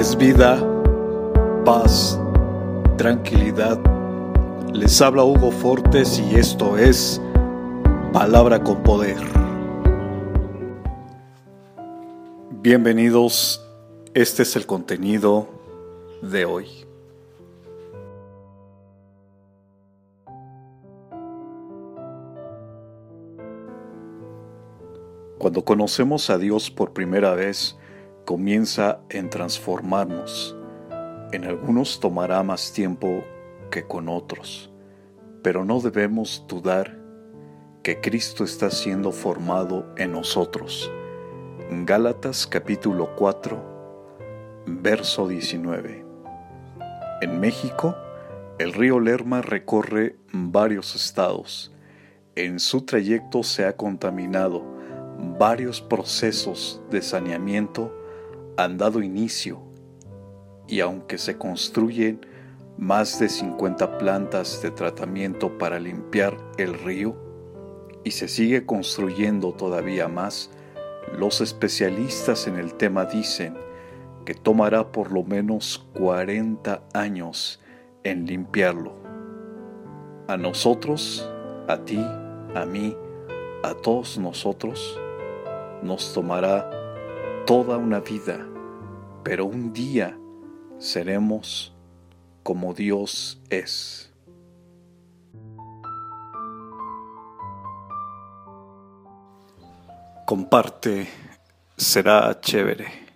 es vida, paz, tranquilidad. Les habla Hugo Fortes y esto es Palabra con Poder. Bienvenidos, este es el contenido de hoy. Cuando conocemos a Dios por primera vez, comienza en transformarnos. En algunos tomará más tiempo que con otros, pero no debemos dudar que Cristo está siendo formado en nosotros. Gálatas capítulo 4, verso 19. En México, el río Lerma recorre varios estados. En su trayecto se ha contaminado varios procesos de saneamiento han dado inicio y aunque se construyen más de 50 plantas de tratamiento para limpiar el río y se sigue construyendo todavía más, los especialistas en el tema dicen que tomará por lo menos 40 años en limpiarlo. A nosotros, a ti, a mí, a todos nosotros, nos tomará toda una vida, pero un día seremos como Dios es. Comparte, será chévere.